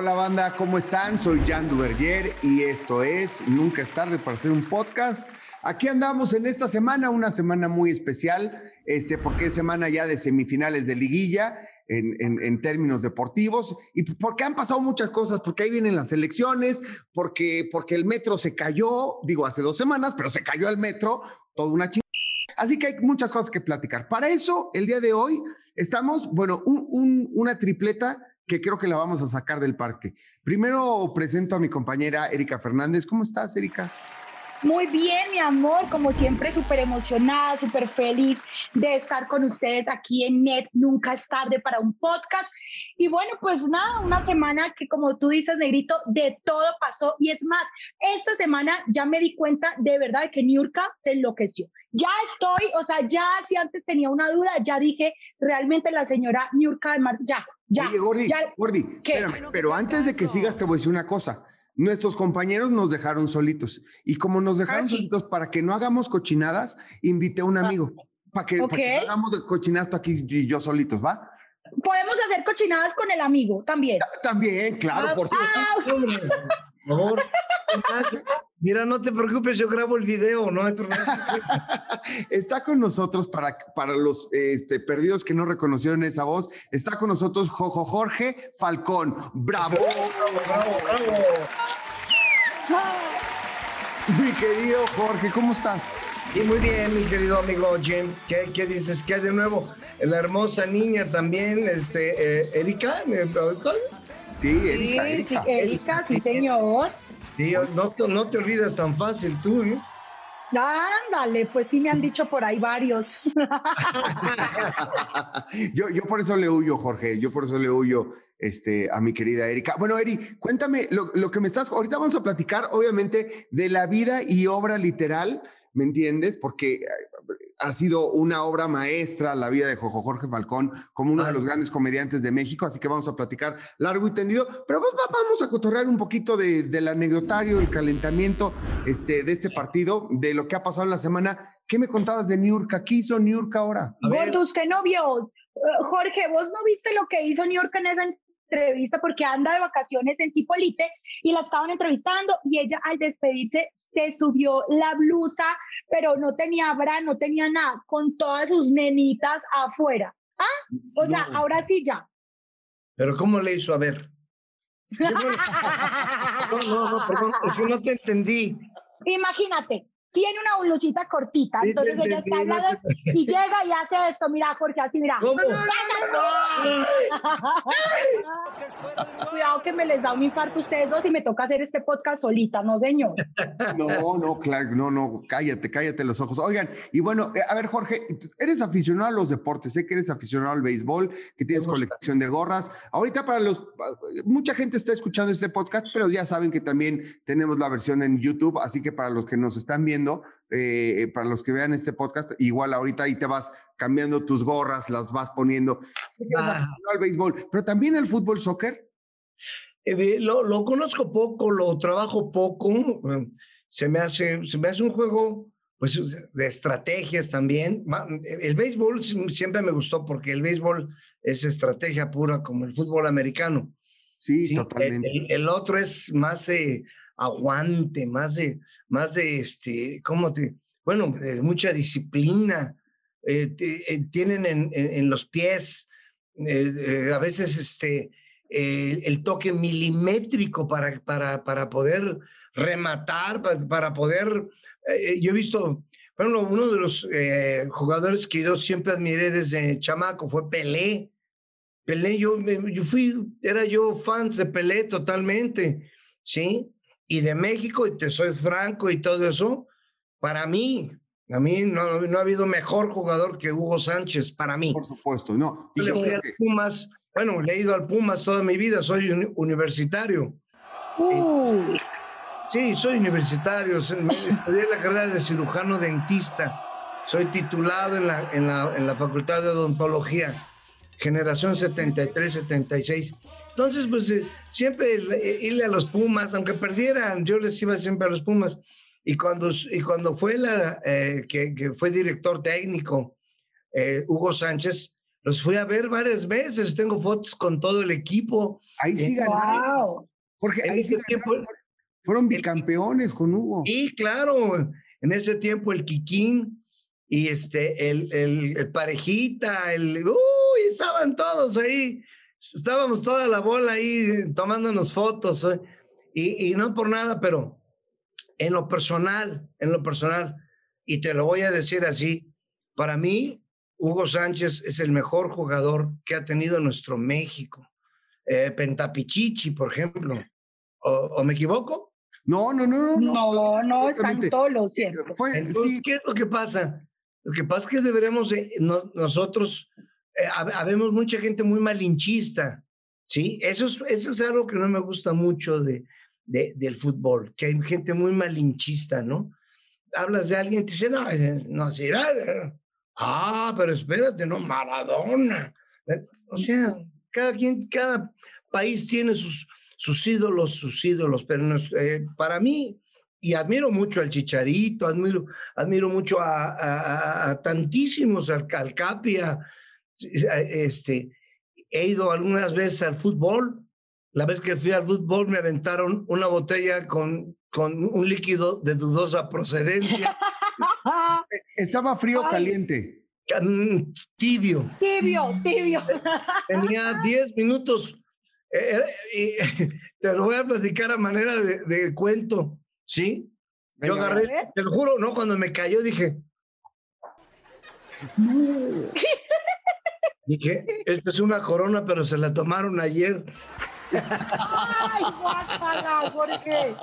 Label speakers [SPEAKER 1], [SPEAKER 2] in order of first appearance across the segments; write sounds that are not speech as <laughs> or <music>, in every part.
[SPEAKER 1] Hola, banda, ¿cómo están? Soy Jan Duverger y esto es Nunca es tarde para hacer un podcast. Aquí andamos en esta semana, una semana muy especial, este, porque es semana ya de semifinales de liguilla en, en, términos deportivos y porque han pasado muchas cosas, porque ahí vienen las elecciones, porque, porque el metro se cayó, digo hace dos semanas, pero se cayó el metro, toda una chingada. Así que hay muchas cosas que platicar. Para eso, el día de hoy estamos, bueno, un, un, una tripleta que creo que la vamos a sacar del parque. Primero presento a mi compañera Erika Fernández. ¿Cómo estás, Erika?
[SPEAKER 2] Muy bien, mi amor, como siempre, súper emocionada, súper feliz de estar con ustedes aquí en NET. Nunca es tarde para un podcast. Y bueno, pues nada, una semana que como tú dices, Negrito, de todo pasó. Y es más, esta semana ya me di cuenta de verdad que Niurka se enloqueció. Ya estoy, o sea, ya si antes tenía una duda, ya dije, realmente la señora Niurka de Mar, ya, ya.
[SPEAKER 1] Oye, Gordi, Gordi, espérame, pero antes de que sigas te voy a decir una cosa nuestros compañeros nos dejaron solitos. Y como nos dejaron ah, solitos para que no hagamos cochinadas, invité a un ah, amigo. Para que, no hagamos cochinadas aquí y yo solitos, ¿va?
[SPEAKER 2] Podemos hacer cochinadas con el amigo también.
[SPEAKER 1] También, claro, por
[SPEAKER 3] favor. <laughs> Mira, no te preocupes, yo grabo el video, no hay problema. <laughs>
[SPEAKER 1] está con nosotros, para, para los este, perdidos que no reconocieron esa voz, está con nosotros Jojo Jorge Falcón. <laughs> ¡Bravo! ¡Bravo, bravo, Mi querido Jorge, ¿cómo estás?
[SPEAKER 3] Y muy bien, mi querido amigo Jim. ¿Qué, qué dices? ¿Qué hay de nuevo? La hermosa niña también, este, eh, Erika.
[SPEAKER 1] Sí, Erika, Erika.
[SPEAKER 2] Sí, Erika, sí, señor.
[SPEAKER 3] Sí, no, no te olvidas tan fácil tú, ¿eh?
[SPEAKER 2] Ándale, pues sí me han dicho por ahí varios. <laughs>
[SPEAKER 1] yo, yo por eso le huyo, Jorge, yo por eso le huyo este, a mi querida Erika. Bueno, Eri, cuéntame lo, lo que me estás, ahorita vamos a platicar, obviamente, de la vida y obra literal, ¿me entiendes? Porque ha sido una obra maestra la vida de Jojo Jorge Falcón como uno de los grandes comediantes de México, así que vamos a platicar largo y tendido, pero vamos a cotorrear un poquito del anecdotario, el calentamiento este, de este partido, de lo que ha pasado en la semana. ¿Qué me contabas de Niurka? ¿Qué hizo Niurka ahora?
[SPEAKER 2] Gordo, usted no vio. Eh, Jorge, vos no viste lo que hizo Niurka en esa entrevista porque anda de vacaciones en Cipolite y la estaban entrevistando y ella al despedirse se subió la blusa, pero no tenía bra, no tenía nada, con todas sus nenitas afuera. Ah, o sea, ahora sí ya.
[SPEAKER 3] Pero ¿cómo le hizo? A ver. <laughs> No, no, no, perdón, es que no te entendí.
[SPEAKER 2] Imagínate, tiene una blusita cortita, entonces ella está hablando y llega y hace esto, mira Jorge, así mira. ¿Cómo? <laughs> Cuidado que me les da un infarto a ustedes dos y me toca hacer este podcast solita, no señor. <laughs>
[SPEAKER 1] No, no, claro, no, no, cállate, cállate los ojos. Oigan, y bueno, eh, a ver Jorge, eres aficionado a los deportes, sé que eres aficionado al béisbol, que tienes colección de gorras. Ahorita para los, mucha gente está escuchando este podcast, pero ya saben que también tenemos la versión en YouTube, así que para los que nos están viendo, eh, para los que vean este podcast, igual ahorita ahí te vas cambiando tus gorras, las vas poniendo. Ah. al béisbol, pero también el fútbol soccer.
[SPEAKER 3] Eh, lo, lo, conozco poco, lo trabajo poco. Mm, se me hace, se me hace un juego pues, de estrategias también. El béisbol siempre me gustó porque el béisbol es estrategia pura como el fútbol americano.
[SPEAKER 1] Sí, totalmente.
[SPEAKER 3] El, otro es más eh, aguante, más de, más de este, ¿cómo te? Bueno, de mucha disciplina. Eh, eh, tienen en, en, los pies eh, a veces este, el toque milimétrico para, para, para poder rematar, para, poder. yo he visto, bueno, uno de los jugadores que yo siempre admiré desde chamaco fue Pelé. Pelé, yo, yo fui, era yo fan de Pelé totalmente, ¿sí? Y de México, y te soy franco y todo eso, para mí, a mí no, no ha habido mejor jugador que Hugo Sánchez, para mí.
[SPEAKER 1] Por supuesto, no.
[SPEAKER 3] le fui al Pumas, bueno, le he ido al Pumas toda mi vida, soy universitario. Sí, soy universitario, estudié la carrera de cirujano dentista, soy titulado en la, en la, en la Facultad de Odontología, generación 73-76. Entonces, pues eh, siempre eh, irle a los Pumas, aunque perdieran, yo les iba siempre a los Pumas. Y cuando, y cuando fue la, eh, que, fue director técnico, Hugo Sánchez, los fui a ver varias veces, tengo fotos con todo el equipo.
[SPEAKER 1] Ahí sí
[SPEAKER 3] Eh,
[SPEAKER 1] ganaron. Jorge,
[SPEAKER 3] En
[SPEAKER 1] ahí sí
[SPEAKER 3] ese tiempo-
[SPEAKER 1] ganaron. Fueron bicampeones con Hugo.
[SPEAKER 3] Y claro, en ese tiempo el Kikín y este, el, el, el Parejita, el, uy, estaban todos ahí, estábamos toda la bola ahí tomándonos fotos. ¿eh? Y, y no por nada, pero en lo personal, en lo personal, y te lo voy a decir así, para mí, Hugo Sánchez es el mejor jugador que ha tenido nuestro México. Eh, Pentapichichi, por ejemplo. ¿O, o me equivoco?
[SPEAKER 1] No, no, no, no.
[SPEAKER 2] No, no, están
[SPEAKER 1] Exactamente.
[SPEAKER 2] todos los cierto.
[SPEAKER 1] Fue,
[SPEAKER 3] Entonces,
[SPEAKER 1] sí,
[SPEAKER 3] ¿qué es lo que pasa? Lo que pasa es que deberemos, eh, no- nosotros, hab- habemos mucha gente muy malinchista, ¿sí? Eso es, eso es algo que no me gusta mucho de, de- del fútbol, que hay gente muy malinchista, ¿no? Hablas de alguien y te dice, no, eh, no, sí, ah, eh, pero espérate, no, Maradona. Eh, O sea, cada quien, cada país tiene sus, sus ídolos, sus ídolos, pero nos- eh, para mí, y admiro mucho al Chicharito, admiro, admiro mucho a, a- a- a tantísimos, al Calcapia, este, he ido algunas veces al fútbol, la vez que fui al fútbol me aventaron una botella con, con un líquido de dudosa procedencia, <laughs>
[SPEAKER 1] estaba frío o caliente.
[SPEAKER 3] mm, tibio,
[SPEAKER 2] Tibio, tibio.
[SPEAKER 3] tenía <laughs> 10 minutos, eh, eh, <laughs> te lo voy a platicar a manera de, de cuento, ¿sí? Yo
[SPEAKER 1] Venga,
[SPEAKER 3] agarré, te lo juro, ¿no? Cuando me cayó dije,
[SPEAKER 1] No.
[SPEAKER 3] Dije, esta es una corona, pero se la tomaron ayer.
[SPEAKER 2] Ay, guácala, Jorge.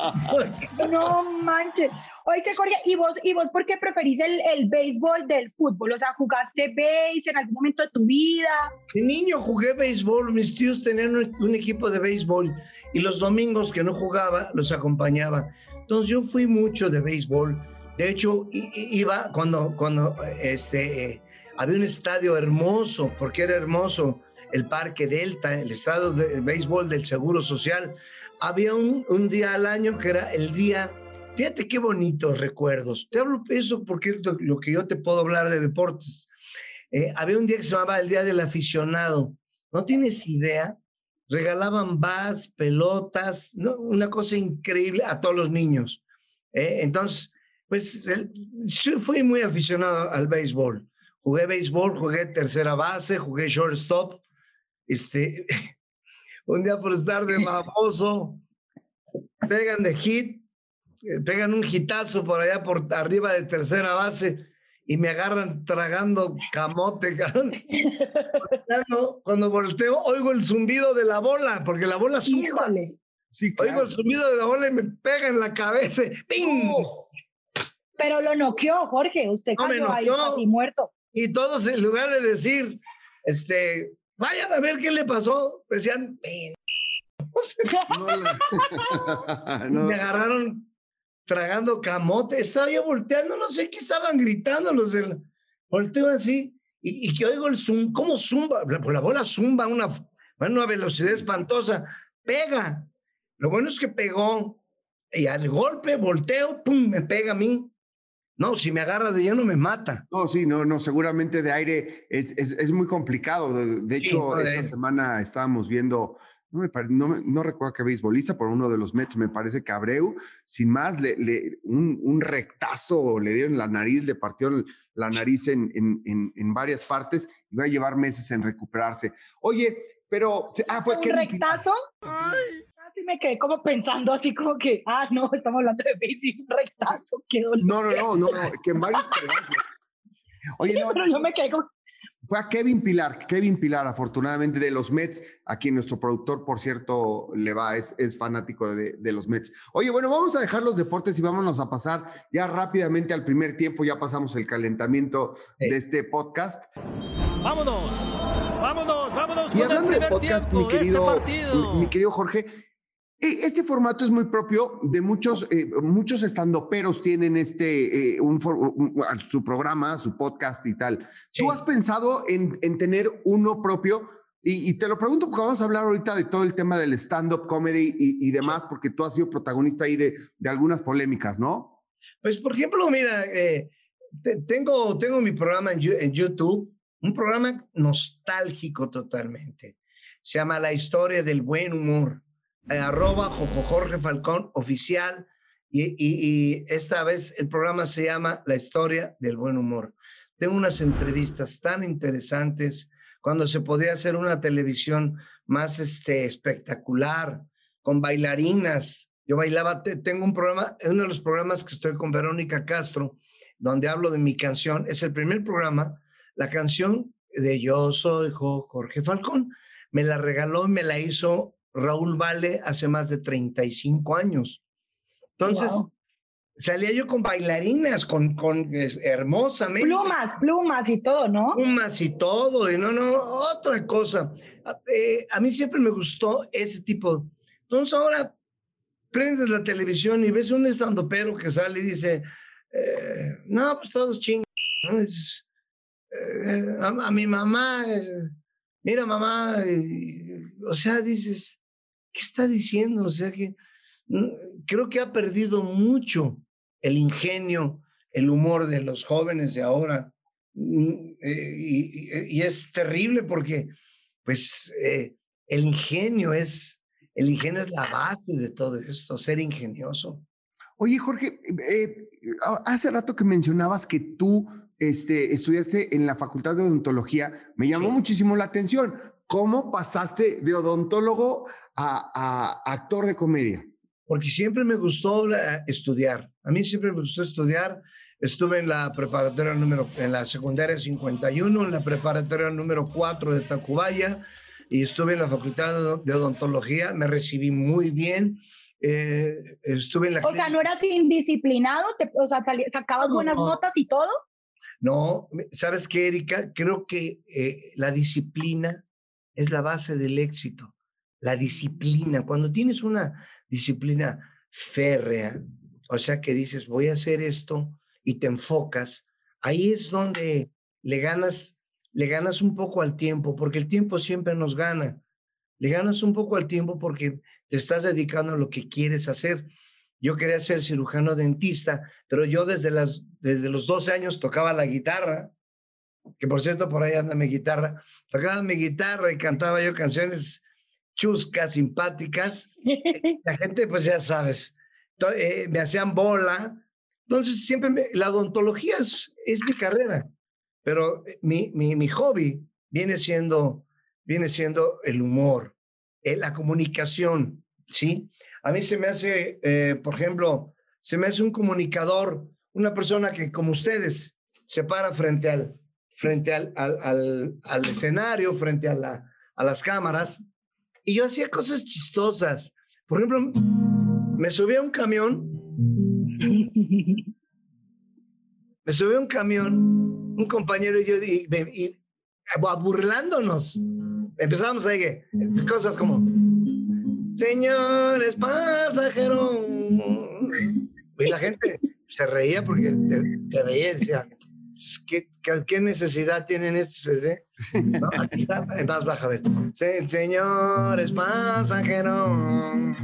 [SPEAKER 2] <laughs> No manches. Oye, Jorge, ¿y vos, ¿y vos por qué preferís el, el béisbol del fútbol? O sea, ¿jugaste béis en algún momento de tu vida?
[SPEAKER 3] De niño jugué béisbol, mis tíos tenían un, un equipo de béisbol y los domingos que no jugaba los acompañaba. Entonces yo fui mucho de béisbol. De hecho, iba cuando, cuando este, había un estadio hermoso, porque era hermoso, el Parque Delta, el estadio de béisbol del Seguro Social. Había un, un día al año que era el día, fíjate qué bonitos recuerdos. Te hablo eso porque es lo que yo te puedo hablar de deportes. Eh, había un día que se llamaba el Día del Aficionado. No tienes idea. Regalaban bats, pelotas, ¿no? una cosa increíble a todos los niños. Eh, entonces, pues el- yo fui muy aficionado al béisbol. Jugué béisbol, jugué tercera base, jugué shortstop. Este, <laughs> un día por estar de baboso, pegan de hit, eh, pegan un hitazo por allá por arriba de tercera base y me agarran tragando camote. Cuando volteo, oigo el zumbido de la bola, porque la bola zumba.
[SPEAKER 2] Híjole.
[SPEAKER 1] Sí,
[SPEAKER 3] Oigo
[SPEAKER 1] claro.
[SPEAKER 3] el zumbido de la bola y me pega en la cabeza. ¡Ping!
[SPEAKER 2] Pero lo noqueó, Jorge. Usted
[SPEAKER 3] No me
[SPEAKER 2] cayó ahí casi muerto.
[SPEAKER 3] Y todos, en lugar de decir, este, vayan a ver qué le pasó, decían. <laughs>
[SPEAKER 1] No, la-
[SPEAKER 3] Y
[SPEAKER 1] no.
[SPEAKER 3] me agarraron tragando camote. Estaba yo volteando, no sé qué estaban gritando los del. Volteo así y, y que oigo el zoom, ¿cómo zumba? La, pues la bola zumba a una, a una velocidad espantosa. Pega. Lo bueno es que pegó y al golpe volteo, pum, me pega a mí. No, si me agarra de lleno me mata.
[SPEAKER 1] No, sí, no, no, seguramente de aire es, es, es muy complicado. De, de
[SPEAKER 3] Sí,
[SPEAKER 1] hecho, esta semana estábamos viendo, no, me pare- no, me- no recuerdo qué beisbolista, por uno de los Mets, me parece que Abreu, sin más, le, le- un, un rectazo le dieron la nariz, le partieron la nariz en, en, en, en varias partes y va a llevar meses en recuperarse. Oye, pero, ah, fue
[SPEAKER 2] ¿Un
[SPEAKER 1] Kevin
[SPEAKER 2] rectazo? Así me quedé como pensando así como que, ah, no, estamos hablando de béis y un rectazo, qué dolor.
[SPEAKER 1] No, no, no, no, no, que en varios programas. Oye, no,
[SPEAKER 2] Pero yo me quedé como,
[SPEAKER 1] Fue a Kevin Pilar, Kevin Pilar, afortunadamente de los Mets, a quien nuestro productor, por cierto, le va, es, es fanático de, de los Mets. Oye, bueno, vamos a dejar los deportes y vámonos a pasar ya rápidamente al primer tiempo, ya pasamos el calentamiento
[SPEAKER 3] Sí.
[SPEAKER 1] de este podcast.
[SPEAKER 4] Vámonos, vámonos, vámonos
[SPEAKER 1] Y
[SPEAKER 4] con el
[SPEAKER 1] hablando de
[SPEAKER 4] primer
[SPEAKER 1] podcast, mi
[SPEAKER 4] tiempo de
[SPEAKER 1] querido,
[SPEAKER 4] este partido.
[SPEAKER 1] mi, mi querido Jorge, este formato es muy propio de muchos, eh, muchos estandoperos tienen este, eh, un, for- un- su programa, su podcast y tal.
[SPEAKER 3] Sí.
[SPEAKER 1] ¿Tú has pensado en, en tener uno propio? Y, y te lo pregunto porque vamos a hablar ahorita de todo el tema del stand-up comedy y, y demás, porque tú has sido protagonista ahí de, de algunas polémicas, ¿no?
[SPEAKER 3] Pues, por ejemplo, mira, eh, te- tengo, tengo mi programa en, en YouTube, un programa nostálgico totalmente. Se llama La historia del buen humor. Eh, arroba Jorge Falcón oficial. Y, esta vez el programa se llama La historia del buen humor. Tengo unas entrevistas tan interesantes cuando se podía hacer una televisión más este, espectacular, con bailarinas. Yo bailaba, tengo un programa, uno de los programas que estoy con Verónica Castro, donde hablo de mi canción. Es el primer programa, la canción de Yo soy Jorge Falcón. Me la regaló me la hizo Raúl Vale hace más de 35 años. Entonces, salía yo con bailarinas, con, con hermosamente.
[SPEAKER 2] Plumas, plumas y todo, ¿no?
[SPEAKER 3] Plumas y todo, y no, no, otra cosa. Eh, a mí siempre me gustó ese tipo. Entonces ahora prendes la televisión y ves un pero que sale y dice, eh, no, pues todos chingos. Eh, a, mi mamá, mira mamá, o sea, dices, ¿qué está diciendo? O sea que mm, creo que ha perdido mucho el ingenio, el humor de los jóvenes de ahora. Mm, eh, y, es terrible porque, pues, el ingenio es, el ingenio es la base de todo esto, ser ingenioso.
[SPEAKER 1] Oye, Jorge, eh, hace rato que mencionabas que tú este, estudiaste en la Facultad de Odontología, me llamó muchísimo la atención. ¿Cómo pasaste de odontólogo a, actor de comedia?
[SPEAKER 3] Porque siempre me gustó estudiar. A mí siempre me gustó estudiar. Estuve en la preparatoria número, en la secundaria 51, en la preparatoria número 4 de Tacubaya y estuve en la Facultad de Odontología. Me recibí muy bien eh, estuve en la...
[SPEAKER 2] O sea, ¿no eras indisciplinado? o sea, ¿sacabas buenas notas y todo?
[SPEAKER 3] No, ¿sabes qué, Erika? Creo que eh, la disciplina es la base del éxito. La disciplina. Cuando tienes una disciplina férrea, o sea, que dices, voy a hacer esto y te enfocas, ahí es donde le ganas, le ganas un poco al tiempo, porque el tiempo siempre nos gana. Le ganas un poco al tiempo porque te estás dedicando a lo que quieres hacer. Yo quería ser cirujano dentista, pero yo desde, las, desde los 12 años tocaba la guitarra, que por cierto por ahí anda mi guitarra, tocaba mi guitarra y cantaba yo canciones chuscas, simpáticas. La gente, pues ya sabes, eh, me hacían bola. Entonces, siempre la odontología es, es mi carrera, pero eh, mi, mi, mi hobby viene siendo, viene siendo el humor, eh, la comunicación. ¿sí? A mí se me hace, eh, por ejemplo, se me hace un comunicador, una persona que como ustedes se para frente al, frente al, al, al, escenario, frente a, la, a las cámaras, y yo hacía cosas chistosas. Por ejemplo, me subí a un camión, me subí a un camión, un compañero y yo, y, y, burlándonos. Empezábamos a decir cosas como, señores pasajeros. Y la gente se reía porque te, veía y decía, ¿qué, qué, necesidad tienen estos? Eh? aquí está, más baja, a ver. señores pasajeros,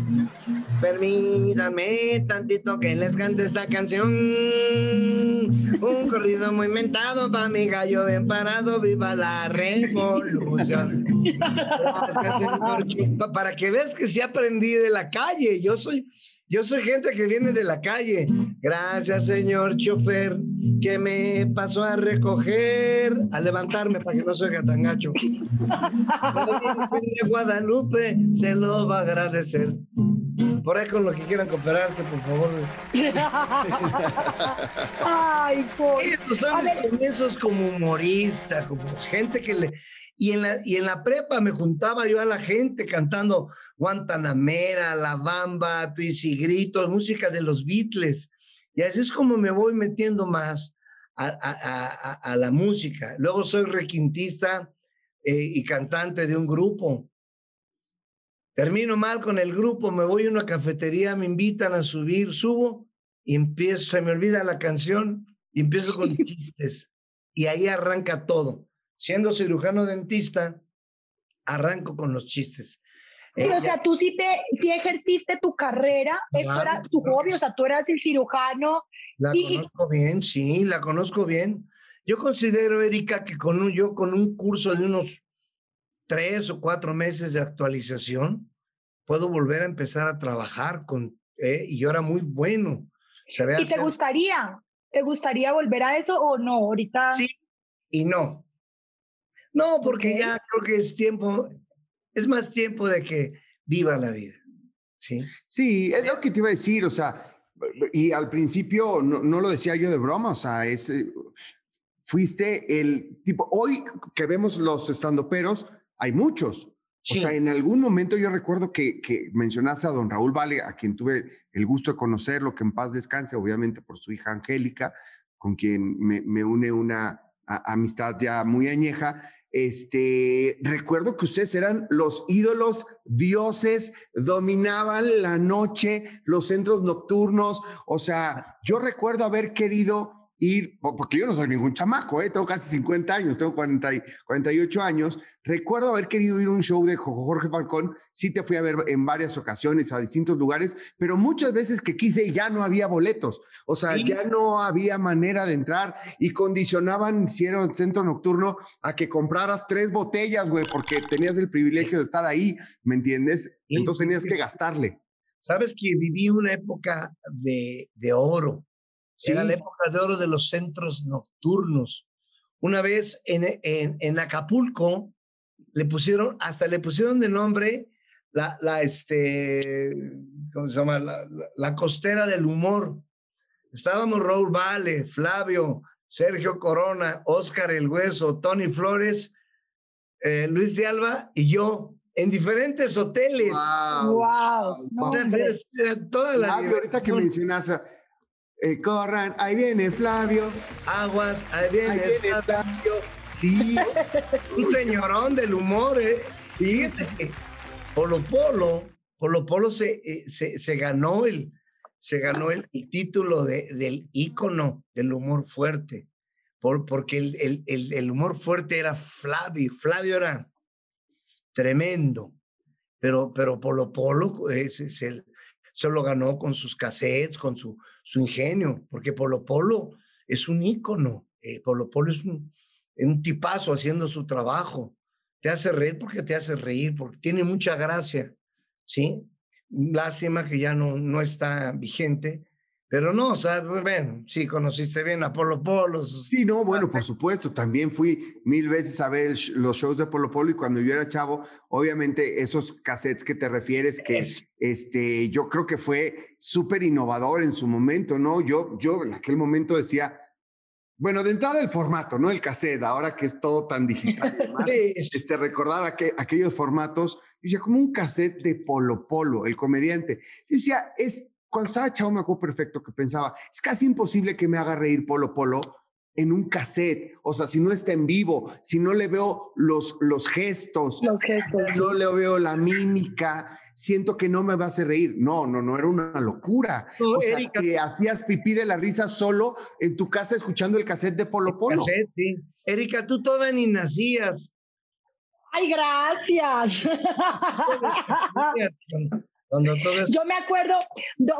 [SPEAKER 3] permítanme tantito que les cante esta canción. Un corrido muy mentado para mi gallo bien parado, viva la revolución. para que veas que sí aprendí de la calle, yo soy yo soy gente que viene de la calle. Gracias, señor chofer, que me pasó a recoger, a levantarme para que no se tan gacho. de Guadalupe se lo va a agradecer. Por ahí con lo que quieran cooperarse, por favor. <laughs>
[SPEAKER 2] Ay, por...
[SPEAKER 3] comienzos como humorista, como gente que le y en, la, y en la prepa me juntaba yo a la gente cantando Guantanamera, La Bamba, Twissy Gritos, música de los Beatles. Y así es como me voy metiendo más a, a, a, la música. Luego soy requintista eh, y cantante de un grupo. Termino mal con el grupo, me voy a una cafetería, me invitan a subir, subo y empiezo, se me olvida la canción y empiezo con <laughs> chistes. Y ahí arranca todo siendo cirujano dentista, arranco con los chistes.
[SPEAKER 2] Sí, o sea, tú sí, te, sí ejerciste tu carrera, eso era tu hobby, o sea, tú eras el cirujano.
[SPEAKER 3] La conozco bien, sí, la conozco bien. Yo considero, Erika, que con un, yo con un curso de unos tres o cuatro meses de actualización, puedo volver a empezar a trabajar con, eh, y yo era muy bueno.
[SPEAKER 2] ¿Y te gustaría? ¿Te gustaría volver a eso o no? Ahorita.
[SPEAKER 3] Sí y no. No, porque ya creo que es tiempo, es más tiempo de que viva la vida. Sí.
[SPEAKER 1] Sí, es lo que te iba a decir, o sea, y al principio no, no lo decía yo de broma, o sea, es, eh, fuiste el tipo, hoy que vemos los estandoperos, hay muchos. O sea, en algún momento yo recuerdo que, que, mencionaste a don Raúl Vale, a quien tuve el gusto de conocerlo, que en paz descanse, obviamente por su hija Angélica, con quien me, me une una amistad ya muy añeja. Este, recuerdo que ustedes eran los ídolos, dioses, dominaban la noche, los centros nocturnos. O sea, yo recuerdo haber querido ir, porque yo no soy ningún chamaco, ¿eh? tengo casi 50 años, tengo 40 y 48 años, recuerdo haber querido ir a un show de Jorge Falcón, sí te fui a ver en varias ocasiones a distintos lugares, pero muchas veces que quise ya no había boletos, o sea, ya no había manera de entrar y condicionaban, si era el centro nocturno, a que compraras tres botellas, güey, porque tenías el privilegio de estar ahí, ¿me entiendes? Entonces tenías que gastarle.
[SPEAKER 3] Sabes que viví una época de, de oro era la época de oro de los centros nocturnos. Una vez en, en, en, Acapulco le pusieron, hasta le pusieron de nombre la, la este, ¿cómo se llama? La, la, costera del humor. Estábamos Raúl Vale, Flavio, Sergio Corona, Oscar El Hueso, Tony Flores, eh, Luis de Alba y yo en diferentes hoteles.
[SPEAKER 2] ¡Wow!
[SPEAKER 1] wow. Toda la ahorita que mencionas eh, corran, ahí viene Flavio.
[SPEAKER 3] Aguas, ahí viene, Flavio. Sí, un señorón del humor, ¿eh? Sí, Polo Polo, Polo Polo se, eh, se, se, ganó el, se ganó el, título de, del ícono del humor fuerte, por, porque el, el, el, el humor fuerte era Flavio, Flavio era tremendo, pero, pero Polo Polo es, es el, se lo ganó con sus cassettes, con su, su ingenio, porque Polo Polo es un ícono, eh, Polo Polo es un, un tipazo haciendo su trabajo. Te hace reír porque te hace reír, porque tiene mucha gracia, ¿sí? Lástima que ya no, no está vigente, pero no, o sea, bueno, sí, conociste bien a Polo Polo.
[SPEAKER 1] Sí, no, bueno, por supuesto, también fui mil veces a ver los shows de Polo Polo y cuando yo era chavo, obviamente esos cassettes que te refieres, que este, yo creo que fue súper innovador en su momento, ¿no? Yo, yo en aquel momento decía, bueno, de entrada el formato, ¿no? El cassette, ahora que es todo tan digital, <laughs> este, recordaba que aquellos formatos, yo decía, como un cassette de Polo Polo, el comediante. Yo decía, es cuando estaba chavo me acuerdo perfecto que pensaba, es casi imposible que me haga reír Polo Polo en un cassette, o sea, si no está en vivo, si no le veo los, los gestos,
[SPEAKER 2] los gestos,
[SPEAKER 1] no le veo la mímica, siento que no me va a hacer reír. No, no, no, era una locura. o sea, que hacías pipí de la risa solo en tu casa escuchando el cassette de Polo Polo.
[SPEAKER 3] sí. Erika, tú todavía ni nacías.
[SPEAKER 2] Ay, gracias. Yo me acuerdo,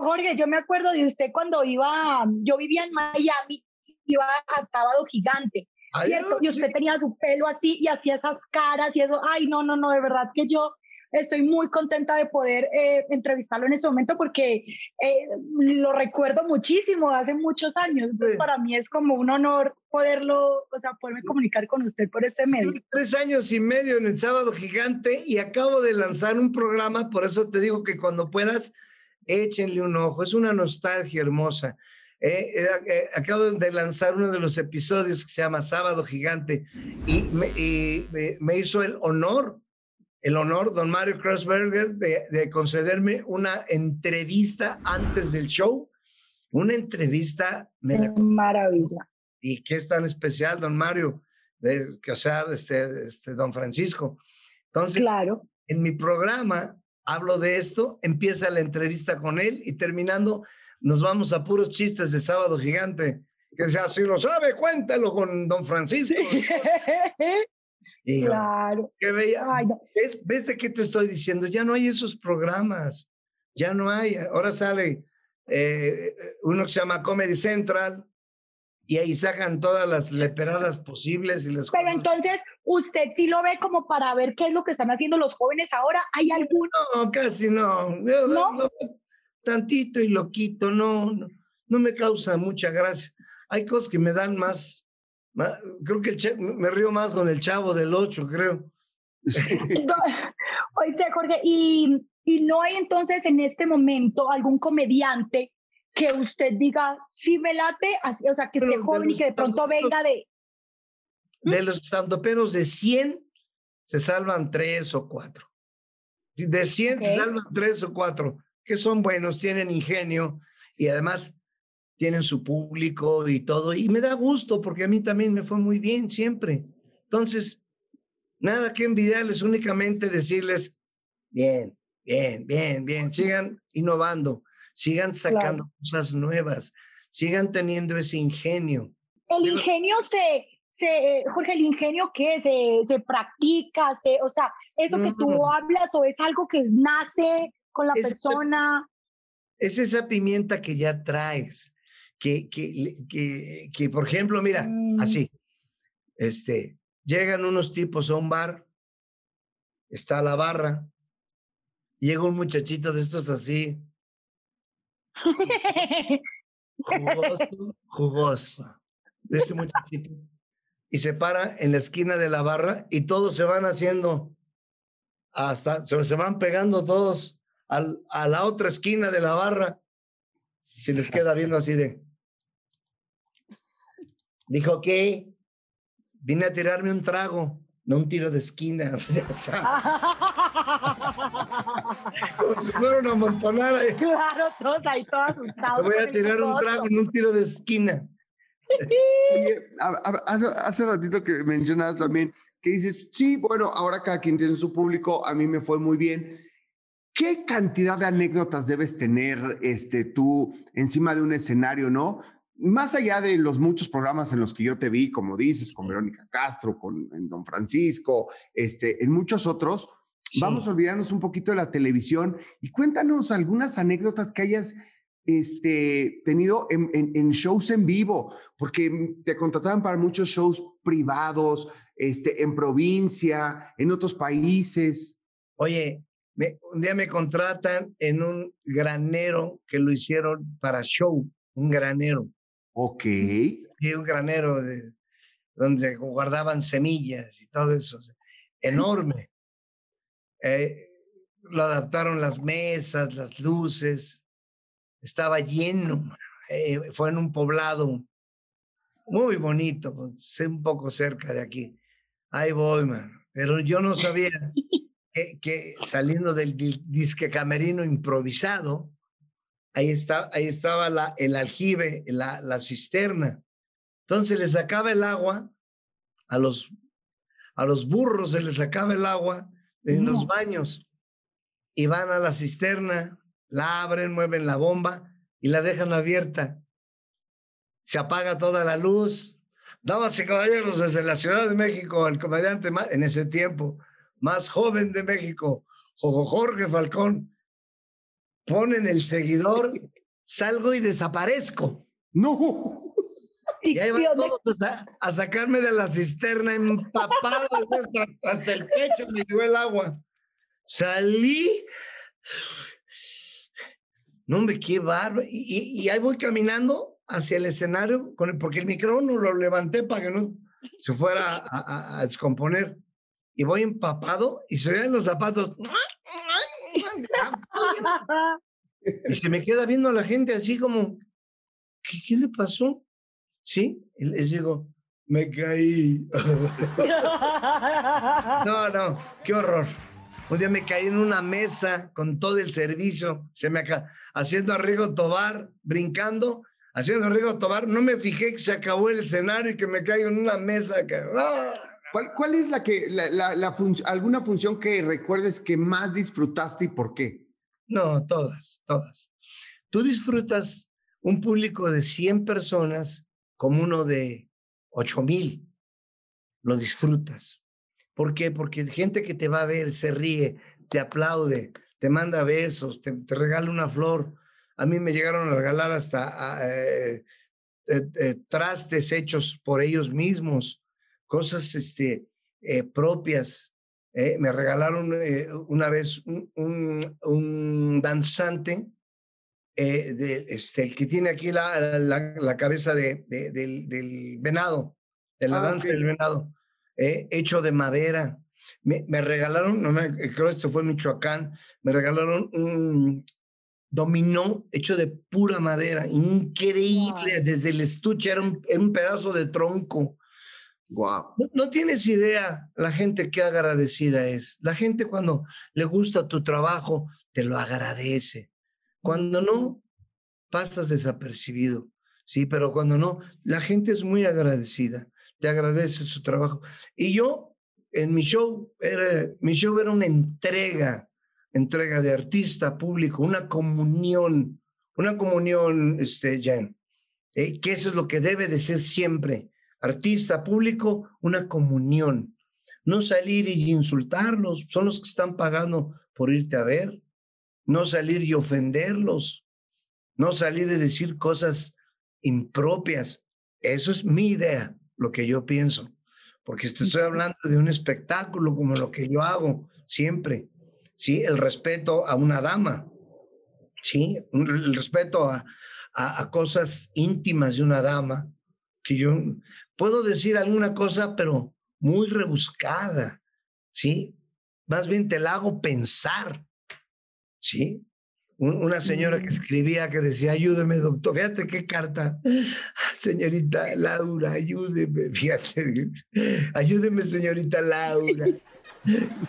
[SPEAKER 2] Jorge, yo me acuerdo de usted cuando iba, yo vivía en Miami, iba a Sábado Gigante, ¿cierto? Y usted tenía su pelo así y hacía esas caras y eso, ay, no, no, no, de verdad que yo estoy muy contenta de poder eh, entrevistarlo en ese momento porque eh, lo recuerdo muchísimo, hace muchos años. Entonces, para mí es como un honor poderlo, o sea, poderme comunicar con usted por este medio.
[SPEAKER 3] Tres años y medio en el Sábado Gigante y acabo de lanzar un programa, por eso te digo que cuando puedas, échenle un ojo. Es una nostalgia hermosa. Eh, acabo de lanzar uno de los episodios que se llama Sábado Gigante y me, y me hizo el honor el honor, don Mario Kreuzberger, de, concederme una entrevista antes del show. Una entrevista.
[SPEAKER 2] Maravilla.
[SPEAKER 3] ¿Y qué es tan especial, don Mario? De, que, o sea, este, este, don Francisco. Entonces,
[SPEAKER 2] claro.
[SPEAKER 3] en mi programa hablo de esto, empieza la entrevista con él y terminando nos vamos a puros chistes de sábado gigante. Que sea, si lo sabe, cuéntalo con don Francisco. <laughs>
[SPEAKER 2] claro.
[SPEAKER 3] Bella. ¿Ves, de qué te estoy diciendo? Ya no hay esos programas. Ya no hay. Ahora sale eh, uno que se llama Comedy Central y ahí sacan todas las leperadas posibles. Y las
[SPEAKER 2] Pero entonces, ¿usted sí lo ve como para ver qué es lo que están haciendo los jóvenes ahora? ¿Hay alguno?
[SPEAKER 3] No, casi no. ¿No? tantito y loquito, no, no, no me causa mucha gracia. Hay cosas que me dan más, creo que el me río más con el chavo del 8, creo. <laughs> <laughs>
[SPEAKER 2] Oye, Jorge, y, y no hay entonces en este momento algún comediante que usted diga, sí me late, o sea, que esté joven y que de pronto venga de...
[SPEAKER 3] De los sandoperos de 100 se salvan tres o cuatro. De 100 se salvan tres o cuatro, que son buenos, tienen ingenio y además tienen su público y todo. Y me da gusto porque a mí también me fue muy bien siempre. Entonces, nada que envidiarles, únicamente decirles, bien, bien, bien, bien, sigan innovando sigan sacando cosas nuevas, sigan teniendo ese ingenio.
[SPEAKER 2] El ingenio se, se, Jorge, el ingenio que se, se practica, se, o sea, eso que tú mm. hablas o es algo que nace con la persona.
[SPEAKER 3] Es esa pimienta que ya traes, que, que, que, que por ejemplo, mira, mm. así, este, llegan unos tipos a un bar, está la barra, llega un muchachito de estos así, jugoso, <laughs> jugoso, de ese muchachito. Y se para en la esquina de la barra y todos se van haciendo hasta, se van pegando todos al, a la otra esquina de la barra y se les queda viendo así de. Dijo que vine a tirarme un trago no un tiro de esquina. <laughs> Como si fuera una montonada. <laughs>
[SPEAKER 2] Claro, todos ahí, todos asustados.
[SPEAKER 3] voy a tirar un trago en un tiro de esquina. <laughs>
[SPEAKER 1] hace, ratito que mencionabas también que dices, sí, bueno, ahora cada quien tiene su público, a mí me fue muy bien. ¿Qué cantidad de anécdotas debes tener este, tú encima de un escenario, no? Más allá de los muchos programas en los que yo te vi, como dices, con Verónica Castro, con Don Francisco, este, en muchos otros, vamos a olvidarnos un poquito de la televisión y cuéntanos algunas anécdotas que hayas este, tenido en, en, shows en vivo, porque te contrataban para muchos shows privados, este, en provincia, en otros países.
[SPEAKER 3] Oye, un día me contratan en un granero que lo hicieron para show, un granero.
[SPEAKER 1] Ok.
[SPEAKER 3] Sí, un granero de, donde guardaban semillas y todo eso. Enorme. Eh, lo adaptaron las mesas, las luces. Estaba lleno. Eh, fue en un poblado muy bonito, un poco cerca de aquí. Ahí voy, man. Pero yo no sabía <laughs> que, que saliendo del disque camerino improvisado, ahí, está, ahí estaba la, el aljibe, la, la cisterna. Entonces le sacaba el agua a los, a los burros, se les sacaba el agua en los baños y van a la cisterna, la abren, mueven la bomba y la dejan abierta. Se apaga toda la luz. Damas y caballeros, desde la Ciudad de México, el comediante más, en ese tiempo más joven de México, Jorge Falcón, ponen el seguidor, salgo y desaparezco.
[SPEAKER 1] No.
[SPEAKER 3] Y ahí van todos a, sacarme de la cisterna empapado hasta, hasta el pecho, me llevó el agua. Salí. No, hombre, qué barro. Y, y, ahí voy caminando hacia el escenario, con porque el micrófono lo levanté para que no se fuera a, a descomponer. Y voy empapado y se ven los zapatos. Y se me queda viendo a la gente así como, ¿qué, qué le pasó? ¿Sí? Y les digo, me caí. <laughs> no, no, qué horror. Un día me caí en una mesa con todo el servicio, se me acá, haciendo arrigo tobar, brincando, haciendo arrigo tobar. No me fijé que se acabó el escenario y que me caigo en una mesa. Que,
[SPEAKER 1] ¿Cuál, ¿Cuál, es la que, la, la, alguna función que recuerdes que más disfrutaste y por qué?
[SPEAKER 3] No, todas, todas. Tú disfrutas un público de 100 personas como uno de 8 mil. Lo disfrutas. ¿Por qué? Porque gente que te va a ver se ríe, te aplaude, te manda besos, te, regala una flor. A mí me llegaron a regalar hasta eh, trastes hechos por ellos mismos, cosas este, propias. me regalaron una vez un, un, danzante, de, este, el que tiene aquí la, la, cabeza de, del, del, venado, de la ah, danza del venado, hecho de madera. Me, me, regalaron, no me, creo que esto fue en Michoacán, me regalaron un, dominó hecho de pura madera, increíble, desde el estuche era un, un pedazo de tronco. No, tienes idea la gente qué agradecida es. La gente cuando le gusta tu trabajo, te lo agradece. Cuando no, pasas desapercibido. Sí, pero cuando no, la gente es muy agradecida, te agradece su trabajo. Y yo, en mi show, era, mi show era una entrega entrega de artista público, una comunión, una comunión, este, Jen, eh, que eso es lo que debe de ser siempre. Artista público, una comunión. No salir y insultarlos, son los que están pagando por irte a ver. No salir y ofenderlos. No salir y decir cosas impropias. Eso es mi idea, lo que yo pienso. Porque estoy hablando de un espectáculo como lo que yo hago siempre. ¿sí? El respeto a una dama, ¿sí? El respeto a, a, cosas íntimas de una dama, que yo puedo decir alguna cosa, pero muy rebuscada, ¿sí? Más bien te la hago pensar, ¿sí? Una señora que mm. escribía que decía, ayúdeme, doctor. Fíjate qué carta. <laughs> Señorita Laura, ayúdeme. Fíjate. Ayúdeme, señorita Laura.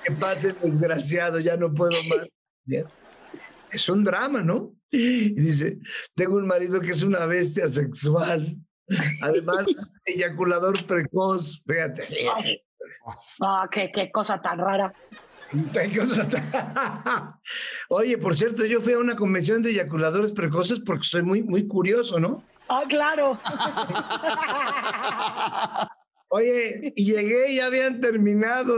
[SPEAKER 3] que pase desgraciado, ya no puedo más. Es un drama, ¿no? Y dice, tengo un marido que es una bestia sexual, además eyaculador precoz, fíjate.
[SPEAKER 2] Ah, qué, qué cosa tan rara. <laughs>
[SPEAKER 3] Oye, por cierto, yo fui a una convención de eyaculadores precoces porque soy muy, muy curioso, ¿no?
[SPEAKER 2] Ah, claro.
[SPEAKER 3] Oye, y llegué y ya habían terminado.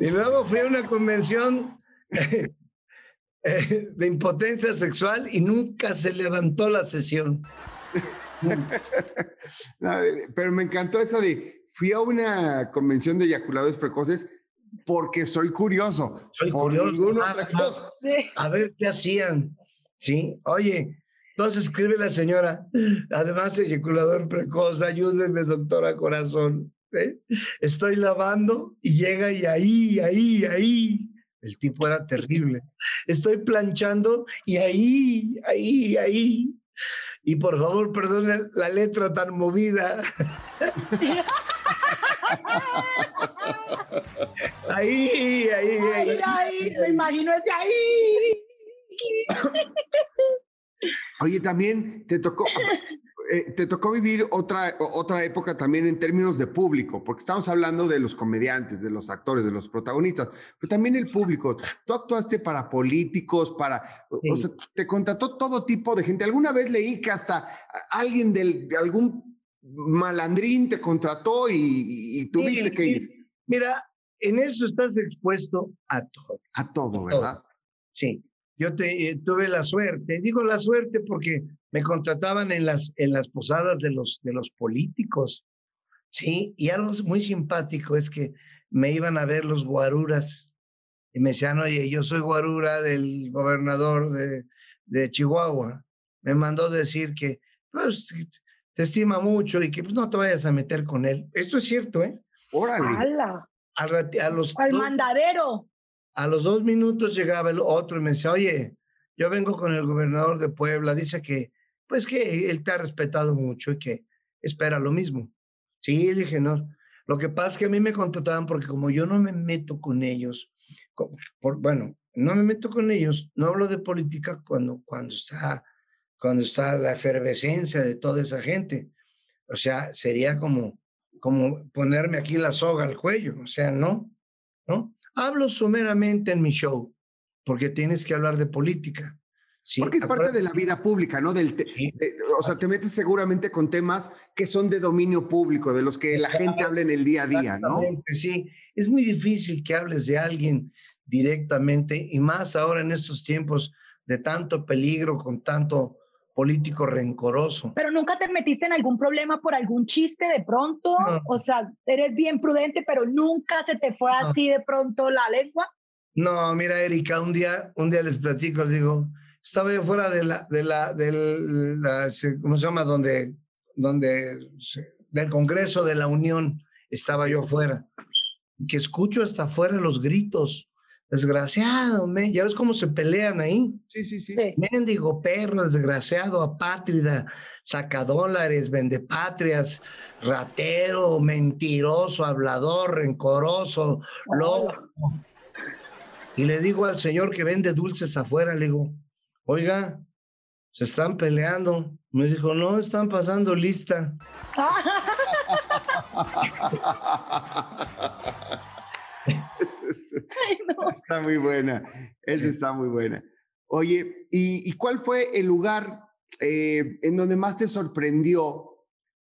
[SPEAKER 3] y luego fui a una convención eh, <laughs> de impotencia sexual y nunca se levantó la sesión. <laughs>
[SPEAKER 1] pero me encantó esa de, fui a una convención de eyaculadores precoces porque soy curioso.
[SPEAKER 3] Soy curioso. A ver qué hacían. Sí, oye, entonces escribe la señora, además eyaculador precoz, ayúdeme doctora corazón. ¿eh? Estoy lavando y llega y ahí, ahí, ahí. El tipo era terrible. <laughs> Estoy planchando y ahí, ahí, ahí. Y por favor, perdone la letra tan movida. <laughs> ahí, ahí, ahí.
[SPEAKER 2] Ahí, ahí, me imagino ese ahí.
[SPEAKER 1] Oye, también te tocó, eh, te tocó vivir otra, otra época también en términos de público, porque estamos hablando de los comediantes, de los actores, de los protagonistas, pero también el público. Tú actuaste para políticos, para, o sea, te contrató todo tipo de gente. Alguna vez leí que hasta alguien del, de algún malandrín te contrató y, tuviste que ir.
[SPEAKER 3] Mira, en eso estás expuesto a todo.
[SPEAKER 1] A todo, ¿verdad?
[SPEAKER 3] Sí. Yo te, eh, tuve la suerte, digo la suerte porque me contrataban en las, en las posadas de los, de los políticos, ¿sí? Y algo muy simpático es que me iban a ver los guaruras y me decían, oye, yo soy guarura del gobernador de, de Chihuahua. Me mandó decir que, pues, te estima mucho y que pues, no te vayas a meter con él. Esto es cierto, ¿eh?
[SPEAKER 1] Órale.
[SPEAKER 3] Al, a los,
[SPEAKER 2] Al mandadero.
[SPEAKER 3] A los dos minutos llegaba el otro y me decía, oye, yo vengo con el gobernador de Puebla, dice que, pues que él te ha respetado mucho y que espera lo mismo. Sí, dije, no. Lo que pasa es que a mí me contrataban porque como yo no me meto con ellos, por, bueno, no me meto con ellos, no hablo de política cuando, cuando, está, cuando está la efervescencia de toda esa gente. O sea, sería como, como ponerme aquí la soga al cuello, o sea, no, ¿no? Hablo someramente en mi show, porque tienes que hablar de política.
[SPEAKER 1] ¿Sí? Porque es parte de la vida pública, ¿no? Del o sea, te metes seguramente con temas que son de dominio público, de los que la gente habla en el día a día, ¿no?
[SPEAKER 3] Sí, es muy difícil que hables de alguien directamente y más ahora en estos tiempos de tanto peligro, con tanto político rencoroso.
[SPEAKER 2] Pero nunca te metiste en algún problema por algún chiste de pronto, o sea, eres bien prudente, pero nunca se te fue así de pronto la lengua.
[SPEAKER 3] No, mira, Erika, un día, un día les platico, les digo, estaba yo fuera de la, de la, del, ¿cómo se llama? Donde, donde, del Congreso de la Unión, estaba yo fuera, que escucho hasta afuera los gritos Desgraciado, ya ves cómo se pelean ahí.
[SPEAKER 1] Sí, sí, sí.
[SPEAKER 3] Mendigo perro, desgraciado, apátrida, sacadólares, vendepatrias, ratero, mentiroso, hablador, rencoroso, loco. Y le digo al señor que vende dulces afuera, le digo, oiga, se están peleando. Me dijo, no, están pasando lista. <laughs>
[SPEAKER 1] Está muy buena, esa está muy buena. Oye, ¿y, cuál fue el lugar eh, en donde más te sorprendió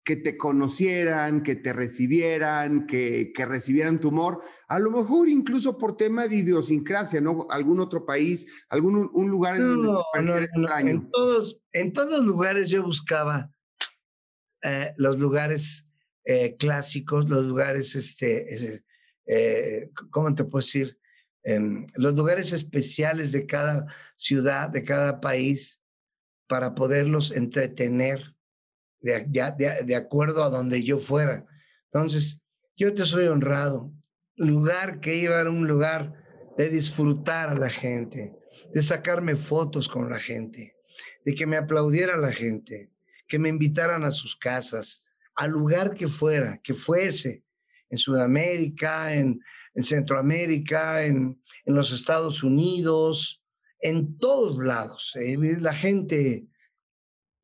[SPEAKER 1] que te conocieran, que te recibieran, que, que, recibieran tu humor, a lo mejor incluso por tema de idiosincrasia, ¿no? Algún otro país, algún un lugar en donde
[SPEAKER 3] no, En todos, en todos lugares yo buscaba eh, los lugares eh, clásicos, los lugares, este, eh, ¿cómo te puedo decir? los lugares especiales de cada ciudad, de cada país, para poderlos entretener de, de, de acuerdo a donde yo fuera. Entonces, yo te soy honrado. Lugar que iba a un lugar de disfrutar a la gente, de sacarme fotos con la gente, de que me aplaudiera la gente, que me invitaran a sus casas, al lugar que fuera, que fuese, en Sudamérica, en, Centroamérica, en, en, los Estados Unidos, en todos lados. Eh, la gente,